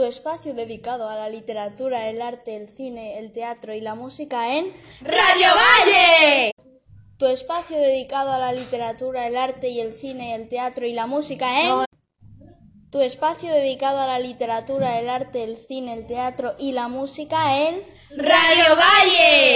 Tu espacio dedicado a la literatura, el arte, el cine, el teatro y la música en Radio Valle. Tu espacio dedicado a la literatura, el arte y el cine, el teatro y la música en Tu espacio dedicado a la literatura, el arte, el cine, el teatro y la música en Radio Valle.